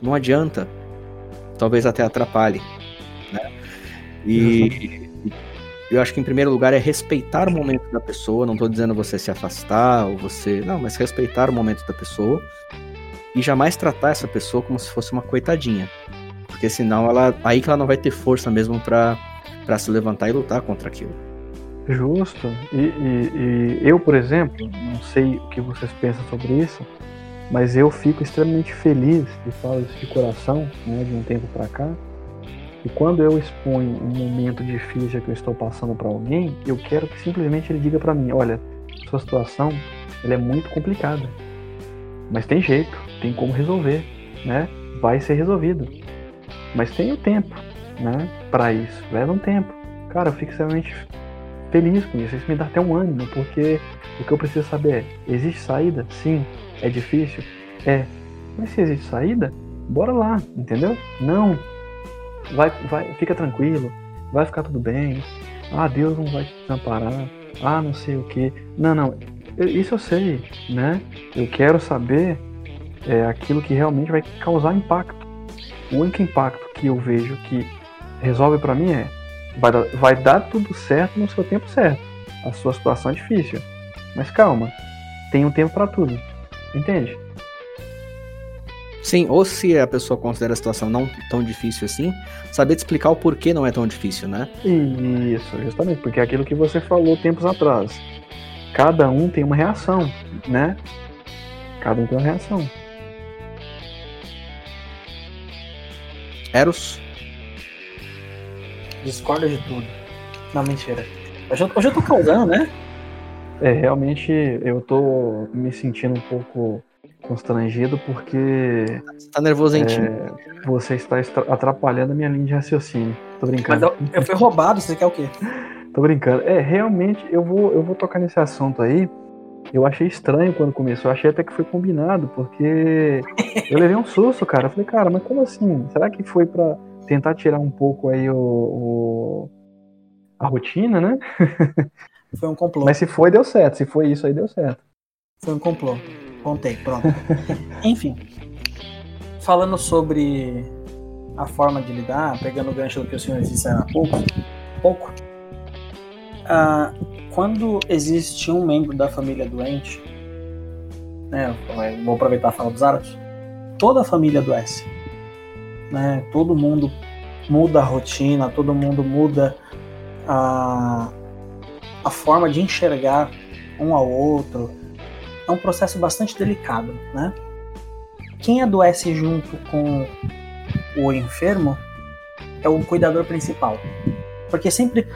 não adianta. Talvez até atrapalhe? E eu acho que em primeiro lugar é respeitar o momento da pessoa. Não estou dizendo você se afastar ou você, não, mas respeitar o momento da pessoa e jamais tratar essa pessoa como se fosse uma coitadinha, porque senão ela, aí que ela não vai ter força mesmo para para se levantar e lutar contra aquilo. Justo. E, e, e, eu, por exemplo, não sei o que vocês pensam sobre isso, mas eu fico extremamente feliz, e falo isso de coração, né, de um tempo para cá. E quando eu exponho um momento difícil que eu estou passando para alguém, eu quero que simplesmente ele diga para mim: olha, sua situação ela é muito complicada. Mas tem jeito, tem como resolver, né? Vai ser resolvido. Mas tem o tempo, né? Para isso. Leva um tempo. Cara, eu fico extremamente feliz com isso. Isso me dá até um ânimo, porque o que eu preciso saber é: existe saída? Sim. É difícil? É. Mas se existe saída, bora lá, entendeu? Não. Vai, vai, fica tranquilo, vai ficar tudo bem. Ah, Deus não vai te desamparar. Ah, não sei o que. Não, não. Isso eu sei, né? Eu quero saber é, aquilo que realmente vai causar impacto. O único impacto que eu vejo que resolve para mim é vai dar, vai dar tudo certo no seu tempo certo. A sua situação é difícil, mas calma, tem um tempo para tudo, entende? Sim, ou se a pessoa considera a situação não tão difícil assim, saber te explicar o porquê não é tão difícil, né? Isso, justamente, porque é aquilo que você falou tempos atrás. Cada um tem uma reação, né? Cada um tem uma reação. Eros? Discorda de tudo. Não, mentira. Hoje eu, hoje eu tô causando, né? É, realmente eu tô me sentindo um pouco constrangido porque. Você tá nervosentinho. É, você está atrapalhando a minha linha de raciocínio. Tô brincando. Mas eu, eu fui roubado, você quer o quê? Tô brincando. É, realmente eu vou, eu vou tocar nesse assunto aí. Eu achei estranho quando começou, eu achei até que foi combinado, porque eu levei um susto, cara. Eu falei, cara, mas como assim? Será que foi para tentar tirar um pouco aí o, o a rotina, né? Foi um complô. Mas se foi, deu certo. Se foi isso aí, deu certo. Foi um complô. Contei, pronto. Enfim, falando sobre a forma de lidar, pegando o gancho do que o senhor disse há pouco, pouco ah, quando existe um membro da família doente, né, vou aproveitar a fala dos árabes, toda a família adoece. Né, todo mundo muda a rotina, todo mundo muda a, a forma de enxergar um ao outro, é um processo bastante delicado, né? Quem adoece junto com o enfermo é o cuidador principal. Porque sempre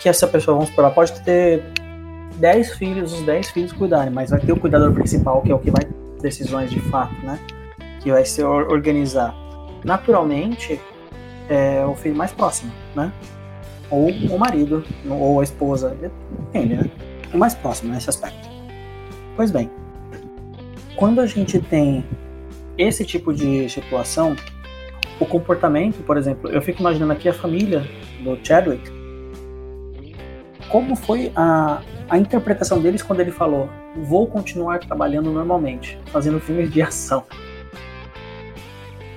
que essa pessoa, vamos supor, ela pode ter 10 filhos, os 10 filhos cuidarem, mas vai ter o cuidador principal, que é o que vai decisões de fato, né? Que vai se organizar. Naturalmente, é o filho mais próximo, né? Ou o marido, ou a esposa, depende, né? O mais próximo nesse aspecto. Pois bem, quando a gente tem esse tipo de situação, o comportamento, por exemplo, eu fico imaginando aqui a família do Chadwick, como foi a, a interpretação deles quando ele falou: vou continuar trabalhando normalmente, fazendo filmes de ação.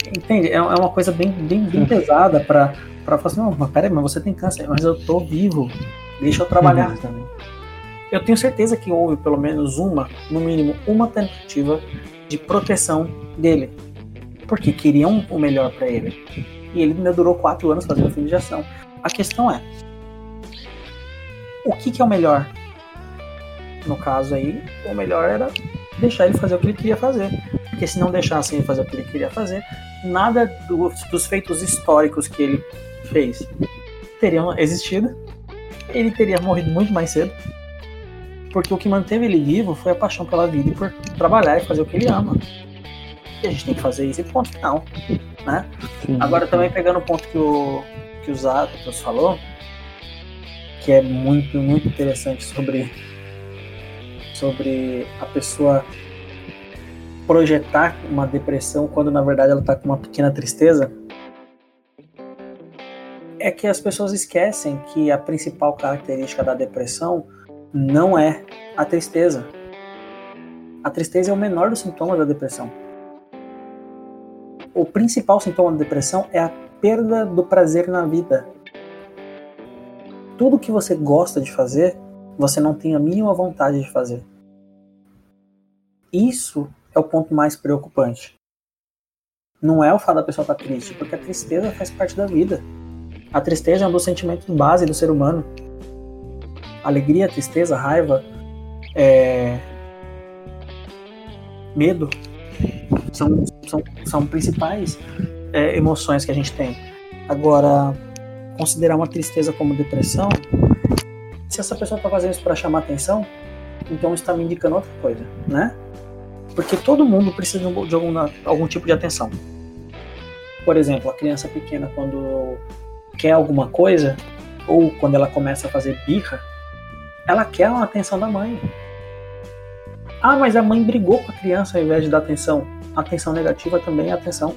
Entende? É, é uma coisa bem, bem, bem pesada para falar assim: não, mas peraí, mas você tem câncer, mas eu tô vivo, deixa eu trabalhar uhum. também eu tenho certeza que houve pelo menos uma, no mínimo, uma tentativa de proteção dele. Porque queriam o melhor para ele. E ele ainda durou quatro anos fazendo filme de ação. A questão é: o que, que é o melhor? No caso aí, o melhor era deixar ele fazer o que ele queria fazer. Porque se não deixassem ele fazer o que ele queria fazer, nada dos, dos feitos históricos que ele fez teriam existido. Ele teria morrido muito mais cedo porque o que manteve ele vivo foi a paixão pela vida e por trabalhar e fazer o que ele ama. E a gente tem que fazer isso e ponto final, né? Sim, Agora também pegando o ponto que o que o Zatos falou, que é muito muito interessante sobre sobre a pessoa projetar uma depressão quando na verdade ela está com uma pequena tristeza é que as pessoas esquecem que a principal característica da depressão não é a tristeza. A tristeza é o menor dos sintomas da depressão. O principal sintoma da depressão é a perda do prazer na vida. Tudo que você gosta de fazer, você não tem a mínima vontade de fazer. Isso é o ponto mais preocupante. Não é o fato da pessoa estar triste, porque a tristeza faz parte da vida. A tristeza é um dos sentimentos base do ser humano alegria, tristeza, raiva, é... medo, são, são, são principais é, emoções que a gente tem. Agora, considerar uma tristeza como depressão, se essa pessoa está fazendo isso para chamar atenção, então está me indicando outra coisa, né? Porque todo mundo precisa de, um, algum, algum tipo de atenção. Por exemplo, a criança pequena, quando quer alguma coisa, ou quando ela começa a fazer birra, ela quer a atenção da mãe. Ah, mas a mãe brigou com a criança ao invés de dar atenção. Atenção negativa também é atenção.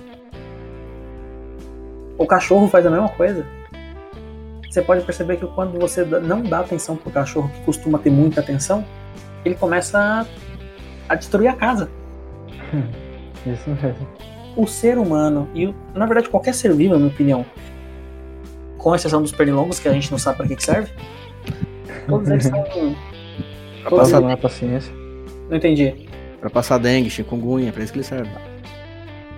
O cachorro faz a mesma coisa. Você pode perceber que quando você não dá atenção pro cachorro que costuma ter muita atenção, ele começa a, a destruir a casa. Isso mesmo. O ser humano, e na verdade qualquer ser vivo, na minha opinião, com exceção dos pernilongos, que a gente não sabe para que, que serve, todos eles são. Pra passar na paciência. Não entendi. Pra passar dengue, chikungunya, pra isso que ele serve.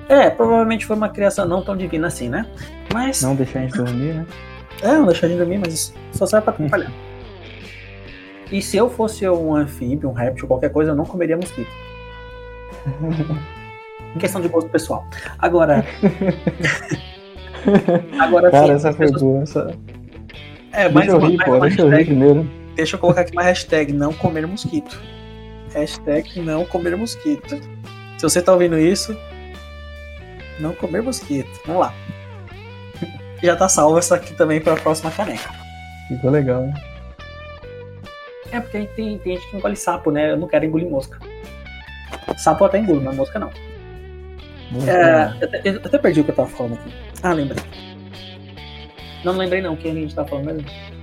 É, provavelmente foi uma criação não tão divina assim, né? Mas. Não deixar a gente dormir, né? É, não deixar a gente dormir, mas só serve pra atrapalhar. E se eu fosse um anfíbio, um réptil, qualquer coisa, eu não comeria mosquito. em questão de gosto pessoal. Agora. Agora Cara, sim, essa pessoas... essa... É, mais deixa eu rir, pô, deixa eu rir primeiro. Deixa eu colocar aqui uma hashtag, não comer mosquito. Hashtag não comer mosquito. Se você tá ouvindo isso, não comer mosquito. Vamos lá. Já tá salvo essa aqui também pra próxima caneca. Ficou legal, né? É, porque tem, tem gente que engole sapo, né? Eu não quero engolir mosca. Sapo até engulo, mas mosca não. É, eu, eu, até perdi o que eu tava falando aqui. Ah, lembrei. Não lembrei não, quem a gente tá falando mesmo?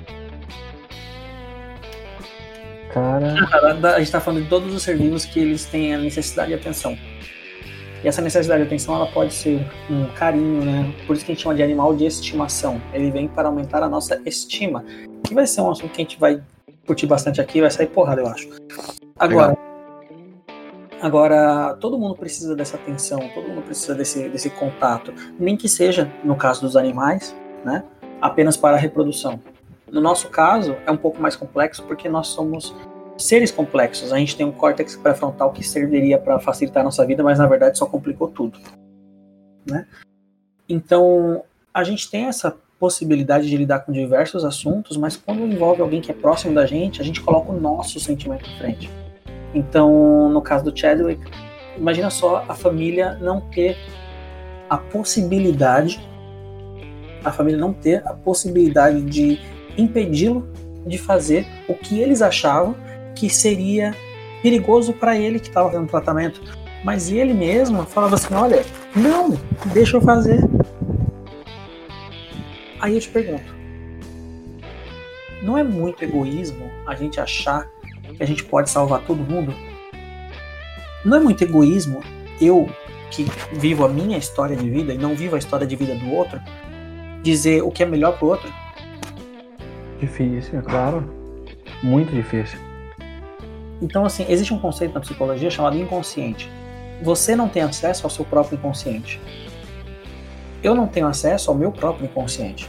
Cara. Ah, a gente tá falando de todos os ser vivos que eles têm a necessidade de atenção. E essa necessidade de atenção ela pode ser um carinho, né? Por isso que a gente chama de animal de estimação. Ele vem para aumentar a nossa estima. Que vai ser um assunto que a gente vai curtir bastante aqui, vai sair porrada, eu acho. Agora, Legal. Agora, todo mundo precisa dessa atenção, todo mundo precisa desse, desse contato, nem que seja, no caso dos animais, né, apenas para a reprodução. No nosso caso, é um pouco mais complexo porque nós somos seres complexos. A gente tem um córtex pré-frontal que serviria para facilitar a nossa vida, mas na verdade só complicou tudo. Né? Então, a gente tem essa possibilidade de lidar com diversos assuntos, mas quando envolve alguém que é próximo da gente, a gente coloca o nosso sentimento à frente. Então, no caso do Chadwick, imagina só a família não ter a possibilidade, a família não ter a possibilidade de impedi-lo de fazer o que eles achavam que seria perigoso para ele que estava fazendo tratamento. Mas ele mesmo falava assim: olha, não, deixa eu fazer. Aí eu te pergunto: não é muito egoísmo a gente achar que a gente pode salvar todo mundo? Não é muito egoísmo eu, que vivo a minha história de vida e não vivo a história de vida do outro, dizer o que é melhor pro outro? Difícil, é claro. Muito difícil. Então, assim, existe um conceito na psicologia chamado inconsciente. Você não tem acesso ao seu próprio inconsciente. Eu não tenho acesso ao meu próprio inconsciente.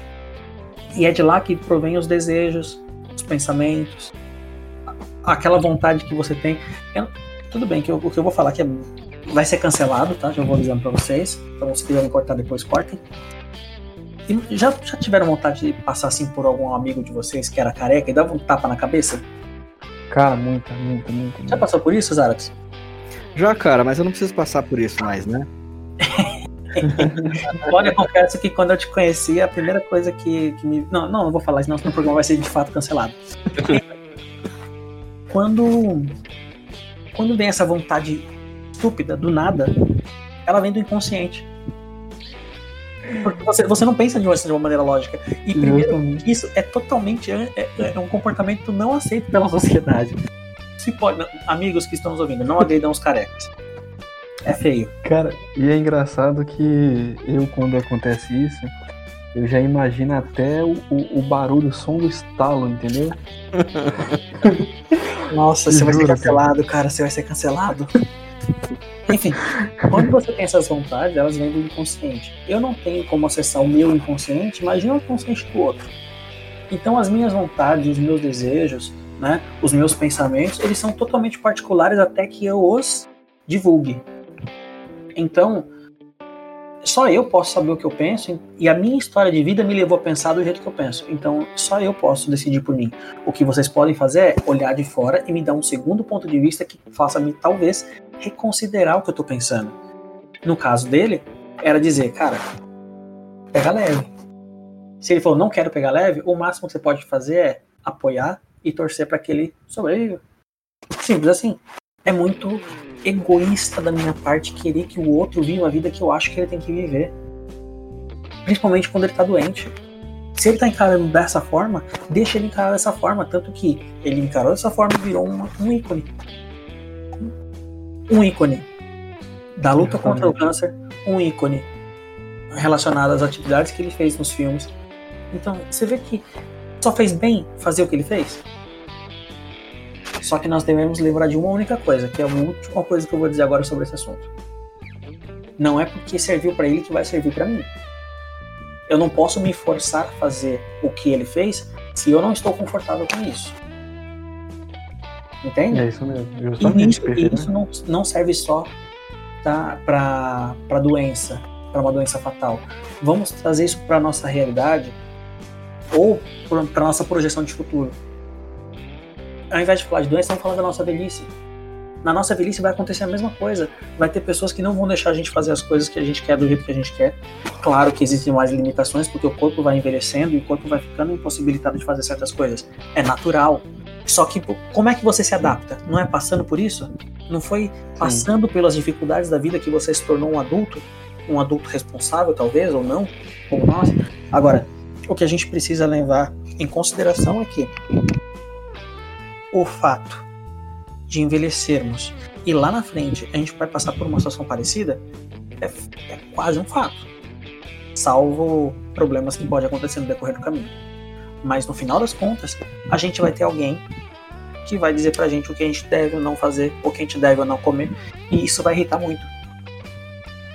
E é de lá que provém os desejos, os pensamentos, aquela vontade que você tem. Eu, tudo bem que eu, o que eu vou falar aqui é, vai ser cancelado, tá? Já vou avisando pra vocês. Então, se quiserem cortar depois, cortem. E já, já tiveram vontade de passar assim por algum amigo de vocês que era careca e dava um tapa na cabeça? Cara, muita, muita, muita. Já passou por isso, Zarax? Já, cara, mas eu não preciso passar por isso mais, né? Olha, eu confesso que quando eu te conheci, a primeira coisa que, que me. Não, não, não vou falar, senão o programa vai ser de fato cancelado. quando quando vem essa vontade estúpida do nada, ela vem do inconsciente. Porque você, você não pensa de uma, de uma maneira lógica. E primeiro, isso é totalmente é, é, é, um comportamento não aceito pela sociedade. Se pode, amigos que estão nos ouvindo, não agredam os carecas. É feio. Cara, e é engraçado que eu, quando acontece isso, eu já imagino até o, o, o barulho, o som do estalo, entendeu? Nossa, você vai ser cancelado, cara, você vai ser cancelado. Enfim, quando você tem essas vontades, elas vêm do inconsciente. Eu não tenho como acessar o meu inconsciente, imagina o inconsciente do outro. Então as minhas vontades, os meus desejos, né, os meus pensamentos, eles são totalmente particulares até que eu os divulgue. Então, só eu posso saber o que eu penso e a minha história de vida me levou a pensar do jeito que eu penso. Então, só eu posso decidir por mim. O que vocês podem fazer é olhar de fora e me dar um segundo ponto de vista que faça-me, talvez, reconsiderar o que eu tô pensando. No caso dele, era dizer, cara, pega leve. Se ele falou, não quero pegar leve, o máximo que você pode fazer é apoiar e torcer para que ele sobreviva. Simples assim. É muito egoísta da minha parte querer que o outro viva a vida que eu acho que ele tem que viver. Principalmente quando ele tá doente. Se ele tá encarando dessa forma, deixa ele encarar dessa forma. Tanto que ele encarou dessa forma e virou uma, um ícone. Um ícone da luta contra o câncer, um ícone relacionado às atividades que ele fez nos filmes. Então, você vê que só fez bem fazer o que ele fez? Só que nós devemos lembrar de uma única coisa, que é a última coisa que eu vou dizer agora sobre esse assunto. Não é porque serviu para ele que vai servir para mim. Eu não posso me forçar a fazer o que ele fez se eu não estou confortável com isso. Entende? É isso mesmo. Justamente, e isso, perfeito, isso não, não serve só tá, para doença, para uma doença fatal. Vamos trazer isso para nossa realidade ou para nossa projeção de futuro ao invés de falar de doença, estamos falando da nossa velhice. Na nossa velhice vai acontecer a mesma coisa. Vai ter pessoas que não vão deixar a gente fazer as coisas que a gente quer do jeito que a gente quer. Claro que existem mais limitações, porque o corpo vai envelhecendo e o corpo vai ficando impossibilitado de fazer certas coisas. É natural. Só que como é que você se adapta? Não é passando por isso? Não foi passando Sim. pelas dificuldades da vida que você se tornou um adulto? Um adulto responsável, talvez, ou não, como nós? Agora, o que a gente precisa levar em consideração é que o fato de envelhecermos e lá na frente a gente vai passar por uma situação parecida é, é quase um fato, salvo problemas que podem acontecer no decorrer do caminho. Mas no final das contas, a gente vai ter alguém que vai dizer pra gente o que a gente deve ou não fazer, o que a gente deve ou não comer, e isso vai irritar muito.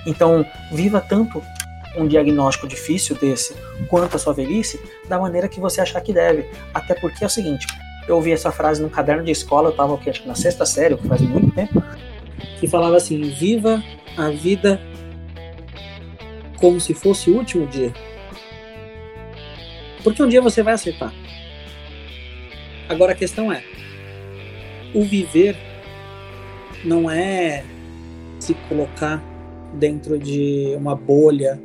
Então, viva tanto um diagnóstico difícil desse quanto a sua velhice da maneira que você achar que deve. Até porque é o seguinte: eu ouvi essa frase no caderno de escola, eu estava acho que na sexta série, faz muito tempo, que falava assim: viva a vida como se fosse o último dia. Porque um dia você vai acertar. Agora a questão é: o viver não é se colocar dentro de uma bolha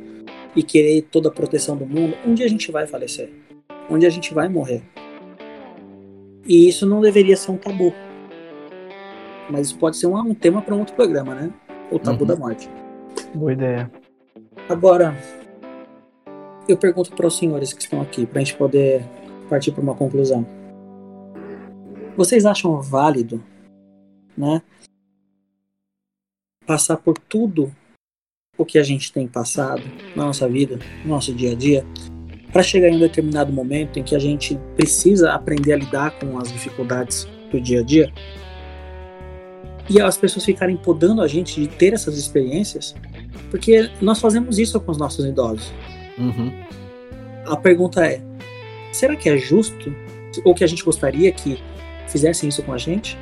e querer toda a proteção do mundo. Um dia a gente vai falecer. Um dia a gente vai morrer. E isso não deveria ser um tabu. Mas isso pode ser um, um tema para um outro programa, né? O tabu uhum. da morte. Boa ideia. Agora, eu pergunto para os senhores que estão aqui, para a gente poder partir para uma conclusão. Vocês acham válido, né? Passar por tudo o que a gente tem passado na nossa vida, no nosso dia a dia, para chegar em um determinado momento em que a gente precisa aprender a lidar com as dificuldades do dia a dia e as pessoas ficarem podando a gente de ter essas experiências, porque nós fazemos isso com os nossos idosos. Uhum. A pergunta é: será que é justo ou que a gente gostaria que fizessem isso com a gente?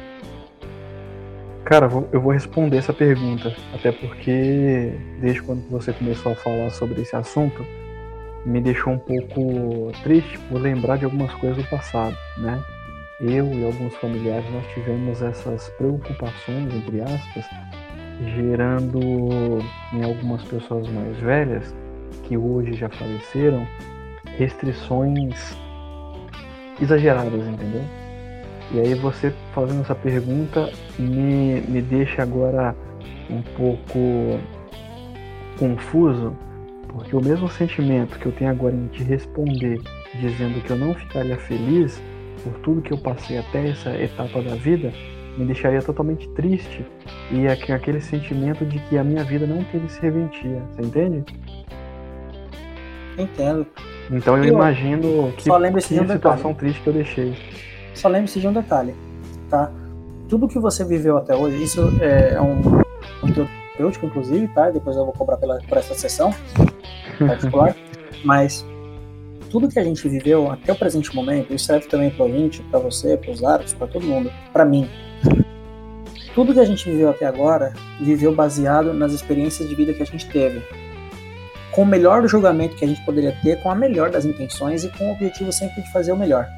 Cara, eu vou responder essa pergunta, até porque desde quando você começou a falar sobre esse assunto, me deixou um pouco triste por lembrar de algumas coisas do passado, né? Eu e alguns familiares nós tivemos essas preocupações, entre aspas, gerando em algumas pessoas mais velhas, que hoje já faleceram, restrições exageradas, entendeu? E aí você fazendo essa pergunta me, me deixa agora um pouco confuso, porque o mesmo sentimento que eu tenho agora em te responder, dizendo que eu não ficaria feliz por tudo que eu passei até essa etapa da vida, me deixaria totalmente triste e aquele sentimento de que a minha vida não teve serventia. Você entende? Entendo. Então eu, eu imagino que, só que de um situação detalhe. triste que eu deixei. Só lembre-se de um detalhe, tá? Tudo que você viveu até hoje, isso é um conteúdo inclusive, tá? Depois eu vou cobrar pela, por essa sessão particular. Mas tudo que a gente viveu até o presente momento, isso serve também para o ouvinte, para você, para os árbitros, para todo mundo, para mim. Tudo que a gente viveu até agora, viveu baseado nas experiências de vida que a gente teve. com o melhor julgamento que a gente poderia ter, com a melhor das intenções e com o objetivo sempre de fazer o melhor.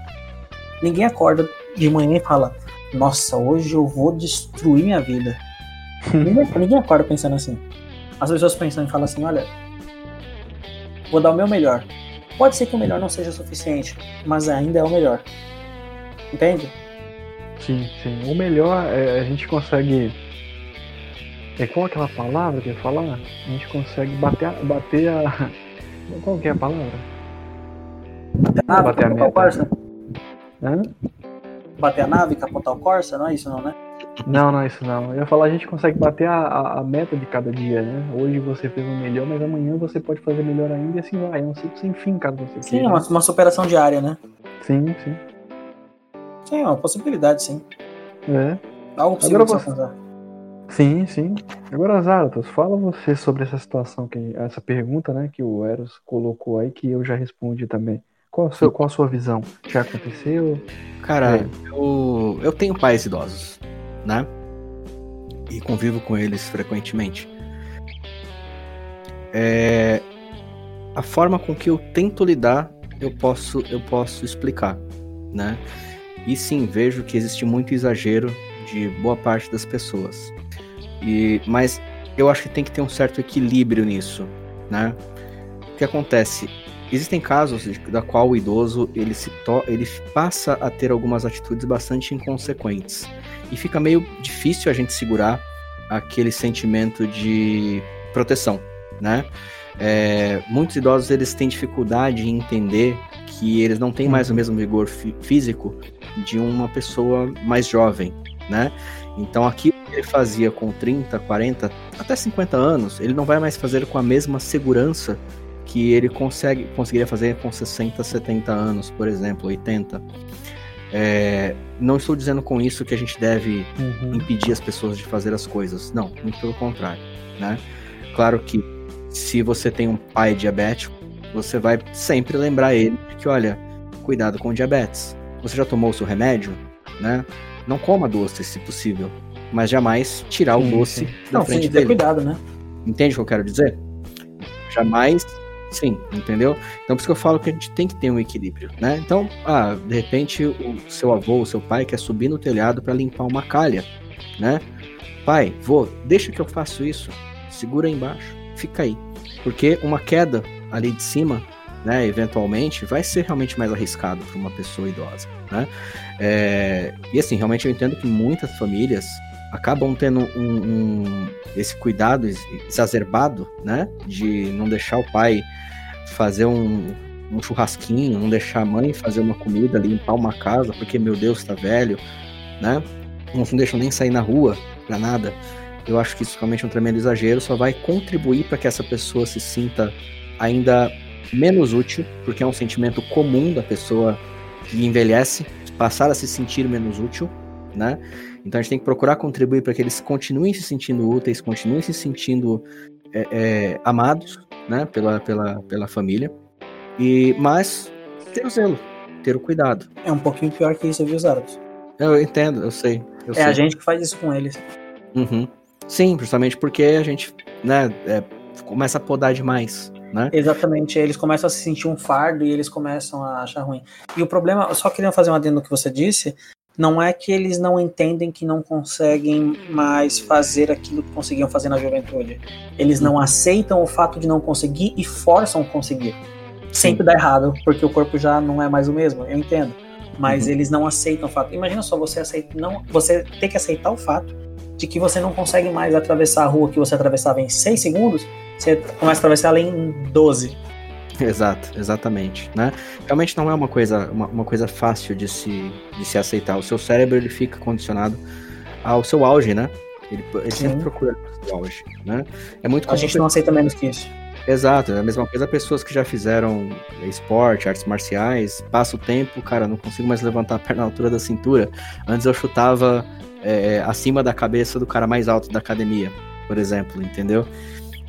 Ninguém acorda de manhã e fala: Nossa, hoje eu vou destruir minha vida. ninguém, ninguém acorda pensando assim. As pessoas pensam e falam assim: Olha, vou dar o meu melhor. Pode ser que o melhor não seja suficiente, mas ainda é o melhor. Entende? Sim, sim. O melhor é a gente consegue. É qual aquela palavra que eu ia falar? A gente consegue bater a. Bater a... Qual que é a palavra? Bater a nave, Bater a capotar o meta. Corsa. Hã? Bater a nave, capotar o Corsa, não é isso não, né? Não, não é isso não. Eu ia falar, a gente consegue bater a, a, a meta de cada dia, né? Hoje você fez o melhor, mas amanhã você pode fazer melhor ainda e assim vai. É um ciclo sem fim, caso você Sim, é uma, uma superação diária, né? Sim, sim. Sim, é uma possibilidade, sim. É. Algo possível Agora você-. Sim, sim. Agora, Zaratos, fala você sobre essa situação, que, essa pergunta, né, que o Eros colocou aí, que eu já respondi também. Qual a, sua, qual a sua visão? Já aconteceu? Cara, É. eu, eu tenho pais idosos, né? E convivo com eles frequentemente. É, a forma com que eu tento lidar, eu posso, eu posso explicar, né? E sim, vejo que existe muito exagero de boa parte das pessoas. E, mas eu acho que tem que ter um certo equilíbrio nisso, né? O que acontece? Existem casos da qual o idoso ele se to ele passa a ter algumas atitudes bastante inconsequentes e fica meio difícil a gente segurar aquele sentimento de proteção, né? É, muitos idosos eles têm dificuldade em entender que eles não têm mais o mesmo vigor fí- físico de uma pessoa mais jovem, né? Então aquilo que ele fazia com 30, 40, até 50 anos, ele não vai mais fazer com a mesma segurança que ele consegue, conseguiria fazer com 60, 70 anos, por exemplo, 80. É, não estou dizendo com isso que a gente deve Uhum. impedir as pessoas de fazer as coisas. Não, muito pelo contrário, né? Claro que se você tem um pai diabético, você vai sempre lembrar ele que, olha, cuidado com o diabetes. Você já tomou o seu remédio, né? Não coma doce, se possível, mas jamais tirar o Sim, doce sim. da Não, frente sim, ter dele. cuidado, né? Entende o que eu quero dizer? Jamais. Sim, entendeu? Então por isso que eu falo que a gente tem que ter um equilíbrio, né? Então, ah, de repente o seu avô, o seu pai quer subir no telhado para limpar uma calha, né? Pai, vô, deixa que eu faço isso. Segura aí embaixo, fica aí. Porque uma queda ali de cima, né, eventualmente, vai ser realmente mais arriscado para uma pessoa idosa, né? É, e assim, realmente eu entendo que muitas famílias acabam tendo um, um- esse cuidado ex- exacerbado, né? De não deixar o pai fazer um, um churrasquinho, não deixar a mãe fazer uma comida, limpar uma casa, porque meu Deus, tá velho, né? Não não deixam nem sair na rua pra nada. Eu acho que isso realmente é um tremendo exagero, só vai contribuir para que essa pessoa se sinta ainda menos útil, porque é um sentimento comum da pessoa que envelhece, passar a se sentir menos útil, né? Então a gente tem que procurar contribuir para que eles continuem se sentindo úteis, continuem se sentindo é, é, amados, né, pela, pela, pela família. E mas ter o zelo, ter o cuidado. É um pouquinho pior que isso, viu, Zaratos? Eu entendo, eu sei. Eu É sei. a gente que faz isso com eles. Uhum. Sim, justamente porque a gente, né, é, começa a podar demais, né? Exatamente, eles começam a se sentir um fardo e eles começam a achar ruim. E o problema, só queria fazer um adendo no que você disse, não é que eles não entendem que não conseguem mais fazer aquilo que conseguiam fazer na juventude. Eles não aceitam o fato de não conseguir e forçam conseguir. Sempre dá errado, porque o corpo já não é mais o mesmo, eu entendo. Mas Uhum. eles não aceitam o fato. Imagina só você aceitar, não, você ter que aceitar o fato de que você não consegue mais atravessar a rua que você atravessava em 6 segundos, você começa a atravessar ela em 12. Exato, exatamente, né? Realmente não é uma coisa, uma, uma coisa fácil de se, de se aceitar. O seu cérebro ele fica condicionado ao seu auge, né? Ele, ele sempre procura o seu auge, né? É muito A gente não aceita menos que isso. Exato, é a mesma coisa pessoas que já fizeram esporte, artes marciais, passa o tempo, cara, não consigo mais levantar a perna na altura da cintura. Antes eu chutava é, acima da cabeça do cara mais alto da academia, por exemplo, entendeu?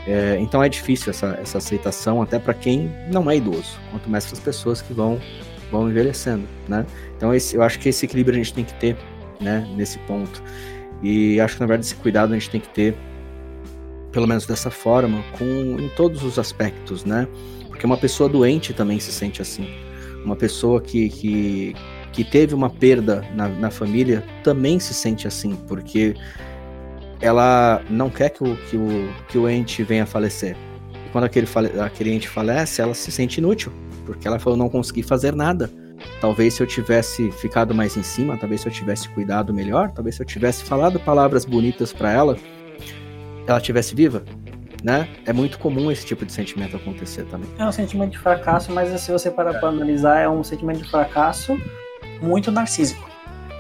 É, então é difícil essa, essa aceitação até para quem não é idoso, quanto mais para as pessoas que vão, vão envelhecendo, né? Então esse, eu acho que esse equilíbrio a gente tem que ter, né, nesse ponto. E acho que na verdade esse cuidado a gente tem que ter pelo menos dessa forma, com em todos os aspectos, né? Porque uma pessoa doente também se sente assim. Uma pessoa que, que, que teve uma perda na, na família também se sente assim, porque ela não quer que o, que o, que o ente venha a falecer. E quando aquele, fale, aquele ente falece, ela se sente inútil, porque ela falou: não consegui fazer nada. Talvez se eu tivesse ficado mais em cima, talvez se eu tivesse cuidado melhor, talvez se eu tivesse falado palavras bonitas para ela, ela tivesse viva, né? É muito comum esse tipo de sentimento acontecer também. É um sentimento de fracasso, mas se você parar para analisar, é um sentimento de fracasso muito narcísico.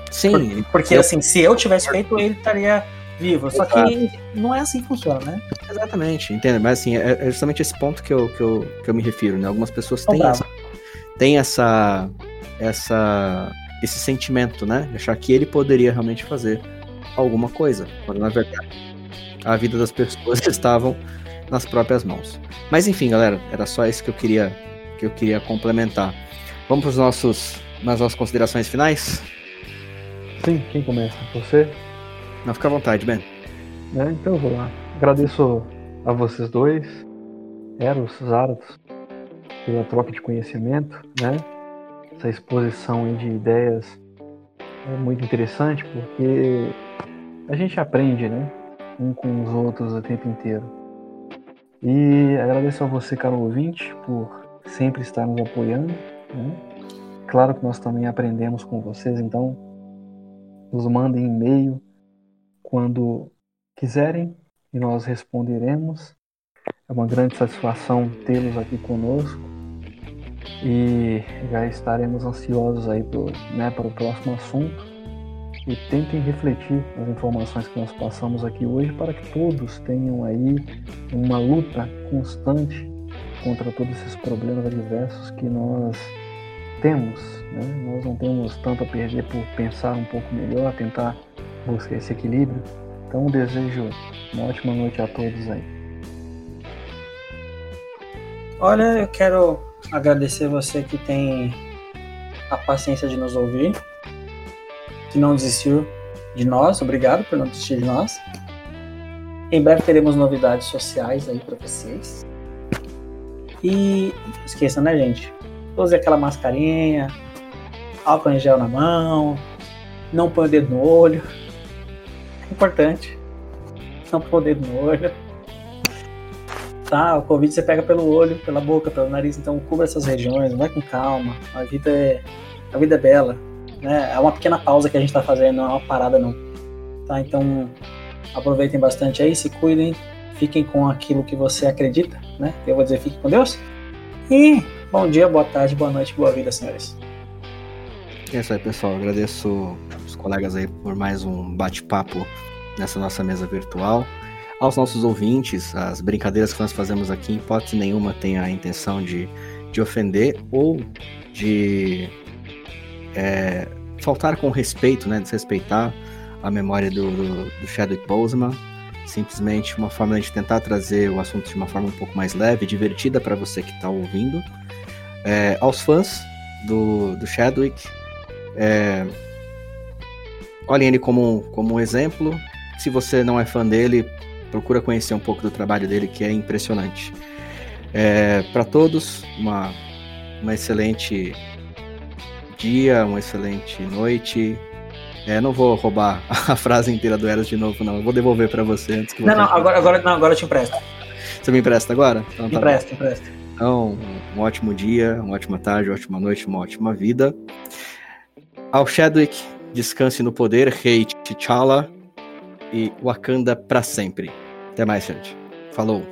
Sim. Porque, porque eu... assim, se eu tivesse feito, ele estaria vivo. Só que não é assim que funciona, né? Exatamente, entende? Mas assim, é, é justamente esse ponto que eu, que eu, que eu me refiro, né? Algumas pessoas têm essa, têm essa, essa, esse sentimento, né? De achar que ele poderia realmente fazer alguma coisa, quando na verdade a vida das pessoas estavam nas próprias mãos. Mas enfim, galera, era só isso que eu queria que eu queria complementar. Vamos para os nossos nas nossas considerações finais? Sim, quem começa? Você? Não, fica à vontade, Ben. É, então eu vou lá. Agradeço a vocês dois, Eros, Zaratos, pela troca de conhecimento, né? Essa exposição de ideias é muito interessante porque a gente aprende, né? Um com os outros o tempo inteiro. E agradeço a você, caro ouvinte, por sempre estar nos apoiando. Né? Claro que nós também aprendemos com vocês, então nos mandem e-mail quando quiserem e nós responderemos. É uma grande satisfação tê-los aqui conosco e já estaremos ansiosos aí pro, né, para o próximo assunto e tentem refletir as informações que nós passamos aqui hoje para que todos tenham aí uma luta constante contra todos esses problemas adversos que nós temos. Né? Nós não temos tanto a perder por pensar um pouco melhor, tentar buscar esse equilíbrio. Então desejo uma ótima noite a todos aí. Olha, eu quero agradecer você que tem a paciência de nos ouvir, que não desistiu de nós, obrigado por não desistir de nós. Em breve teremos novidades sociais aí para vocês. E não esqueça, né, gente? Use aquela mascarinha, álcool em gel na mão, não põe o dedo no olho. Importante. Não põe o dedo no olho. Tá, o Covid você pega pelo olho, pela boca, pelo nariz, então cubra essas regiões, vai com calma. A vida é, a vida é bela. Né? É uma pequena pausa que a gente está fazendo, não é uma parada não. Tá, então aproveitem bastante aí, se cuidem, fiquem com aquilo que você acredita, né? Eu vou dizer, fique com Deus. E bom dia, boa tarde, boa noite, boa vida, senhores. É isso aí, pessoal. Agradeço os colegas aí por mais um bate-papo nessa nossa mesa virtual. Aos nossos ouvintes, as brincadeiras que nós fazemos aqui, em hipótese nenhuma, tem a intenção de, de ofender ou de é, faltar com respeito, né, desrespeitar a memória do, do, do Chadwick Boseman. Simplesmente uma forma de tentar trazer o assunto de uma forma um pouco mais leve, divertida para você que está ouvindo. É, aos fãs do, do Chadwick, é, olhem ele como, como um exemplo. Se você não é fã dele, procura conhecer um pouco do trabalho dele, que é impressionante. É, Para todos, uma, uma excelente dia, uma excelente noite. É, não vou roubar a frase inteira do Eros de novo, não. Eu vou devolver para você antes que Não, não, agora, agora, não, agora eu te empresto. Você me empresta agora? Então, tá empresta, empresta. Então, um ótimo dia, uma ótima tarde, uma ótima noite, uma ótima vida. Ao Chadwick, descanse no poder, rei T'Challa e Wakanda para sempre. Até mais, gente. Falou.